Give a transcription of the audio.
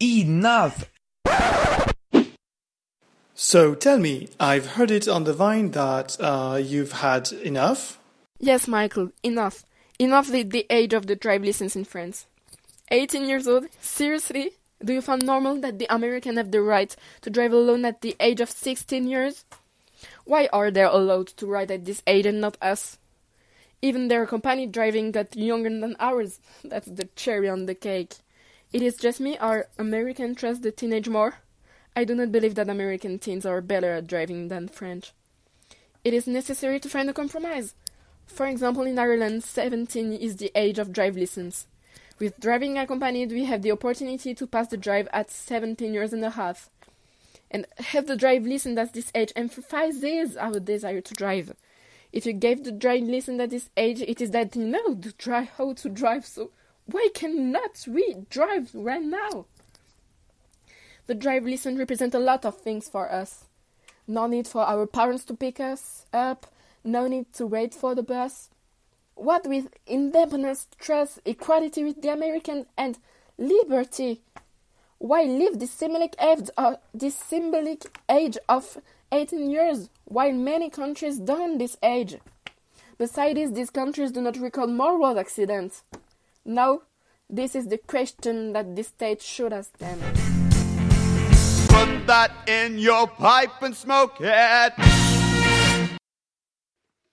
Enough! So tell me, I've heard it on the vine that uh, you've had enough? Yes, Michael, enough. Enough with the age of the drive license in France. 18 years old? Seriously? Do you find normal that the Americans have the right to drive alone at the age of 16 years? Why are they allowed to ride at this age and not us? Even their company driving got younger than ours. That's the cherry on the cake. It is just me, or American trust the teenage more? I do not believe that American teens are better at driving than French. It is necessary to find a compromise. For example, in Ireland, 17 is the age of drive license. With driving accompanied, we have the opportunity to pass the drive at 17 years and a half. And have the drive license at this age emphasizes our desire to drive. If you gave the drive license at this age, it is that you know to try how to drive. So why cannot we drive right now? The drive license represents a lot of things for us. No need for our parents to pick us up. No need to wait for the bus. What with independence, trust, equality with the American, and liberty? Why live this symbolic age, uh, this symbolic age of 18 years, while many countries don't this age? Besides, these countries do not record more road accidents. No, this is the question that the state should ask them. Put that in your pipe and smoke it.